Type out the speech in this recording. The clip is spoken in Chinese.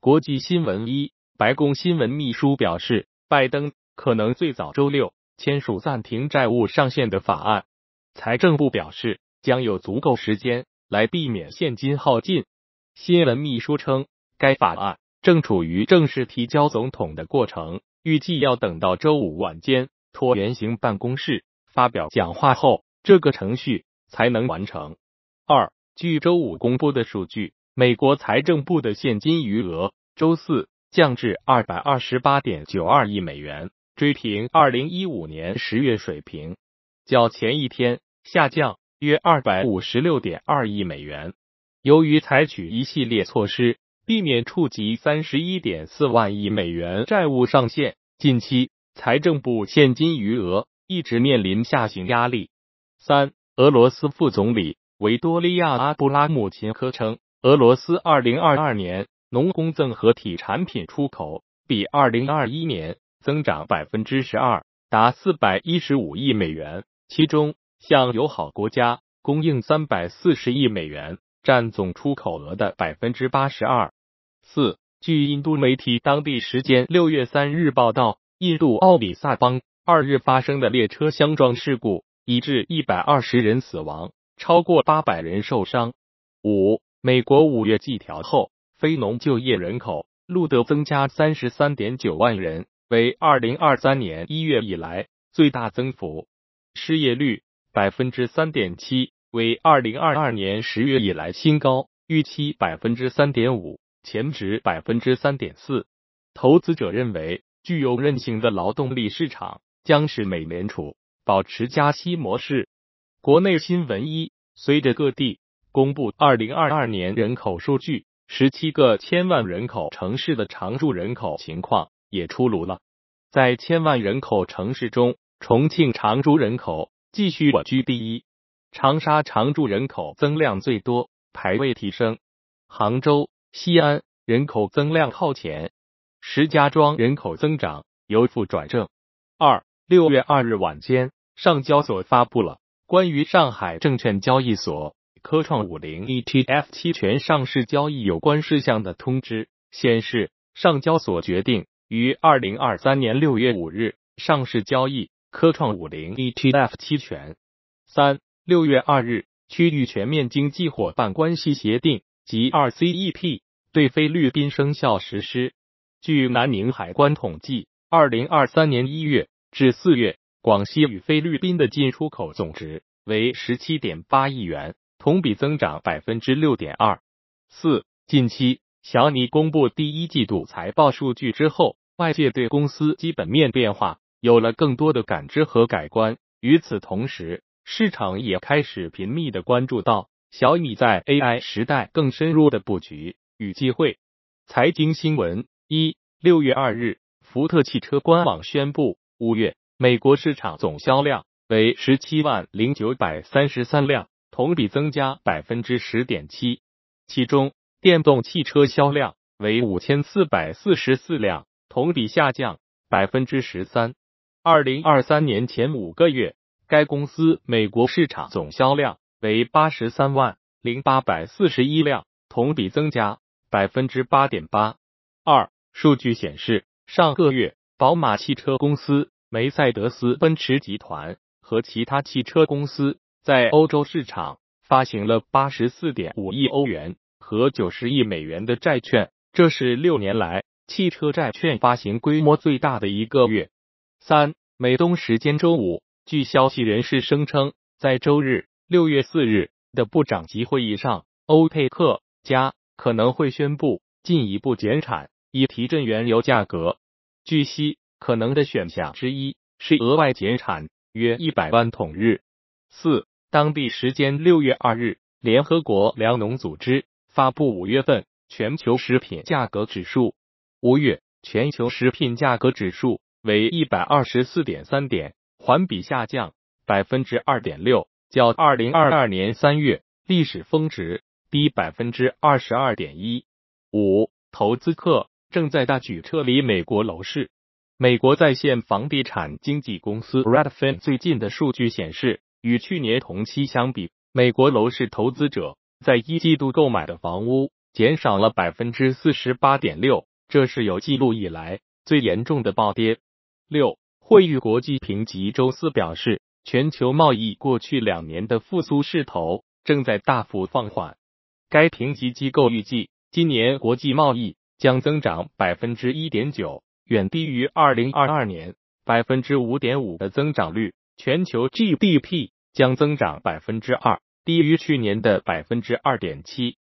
国际新闻一，白宫新闻秘书表示，拜登可能最早周六签署暂停债务上限的法案。财政部表示，将有足够时间来避免现金耗尽。新闻秘书称，该法案正处于正式提交总统的过程，预计要等到周五晚间，椭圆形办公室发表讲话后，这个程序才能完成。二，据周五公布的数据。美国财政部的现金余额周四降至二百二十八点九二亿美元，追平二零一五年十月水平，较前一天下降约二百五十六点二亿美元。由于采取一系列措施，避免触及三十一点四万亿美元债务上限，近期财政部现金余额一直面临下行压力。三，俄罗斯副总理维多利亚阿布拉姆琴科称。俄罗斯二零二二年农工综合体产品出口比二零二一年增长百分之十二，达四百一十五亿美元，其中向友好国家供应三百四十亿美元，占总出口额的百分之八十二。四，据印度媒体当地时间六月三日报道，印度奥里萨邦二日发生的列车相撞事故，已致一百二十人死亡，超过八百人受伤。五。美国五月季调后，非农就业人口录得增加三十三点九万人，为二零二三年一月以来最大增幅。失业率百分之三点七，为二零二二年十月以来新高，预期百分之三点五，前值百分之三点四。投资者认为，具有韧性的劳动力市场将使美联储保持加息模式。国内新闻一，随着各地。公布二零二二年人口数据，十七个千万人口城市的常住人口情况也出炉了。在千万人口城市中，重庆常住人口继续稳居第一，长沙常住人口增量最多，排位提升。杭州、西安人口增量靠前，石家庄人口增长由负转正。二六月二日晚间，上交所发布了关于上海证券交易所。科创五零 ETF 期权上市交易有关事项的通知显示，上交所决定于二零二三年六月五日上市交易科创五零 ETF 期权。三六月二日，区域全面经济伙伴关系协定及 RCEP 对菲律宾生效实施。据南宁海关统计，二零二三年一月至四月，广西与菲律宾的进出口总值为十七点八亿元。同比增长百分之六点二四。近期，小米公布第一季度财报数据之后，外界对公司基本面变化有了更多的感知和改观。与此同时，市场也开始频密的关注到小米在 AI 时代更深入的布局与机会。财经新闻一，六月二日，福特汽车官网宣布，五月美国市场总销量为十七万零九百三十三辆。同比增加百分之十点七，其中电动汽车销量为五千四百四十四辆，同比下降百分之十三。二零二三年前五个月，该公司美国市场总销量为八十三万零八百四十一辆，同比增加百分之八点八二。数据显示，上个月宝马汽车公司、梅赛德斯奔驰集团和其他汽车公司。在欧洲市场发行了八十四点五亿欧元和九十亿美元的债券，这是六年来汽车债券发行规模最大的一个月。三，美东时间周五，据消息人士声称，在周日六月四日的部长级会议上，欧佩克加可能会宣布进一步减产，以提振原油价格。据悉，可能的选项之一是额外减产约一百万桶日。四。当地时间六月二日，联合国粮农组织发布五月份全球食品价格指数。五月全球食品价格指数为一百二十四点三点，环比下降百分之二点六，较二零二二年三月历史峰值低百分之二十二点一五。投资客正在大举撤离美国楼市。美国在线房地产经纪公司 Redfin 最近的数据显示。与去年同期相比，美国楼市投资者在一季度购买的房屋减少了百分之四十八点六，这是有记录以来最严重的暴跌。六，惠誉国际评级周四表示，全球贸易过去两年的复苏势头正在大幅放缓。该评级机构预计，今年国际贸易将增长百分之一点九，远低于二零二二年百分之五点五的增长率。全球 GDP 将增长百分之二，低于去年的百分之二点七。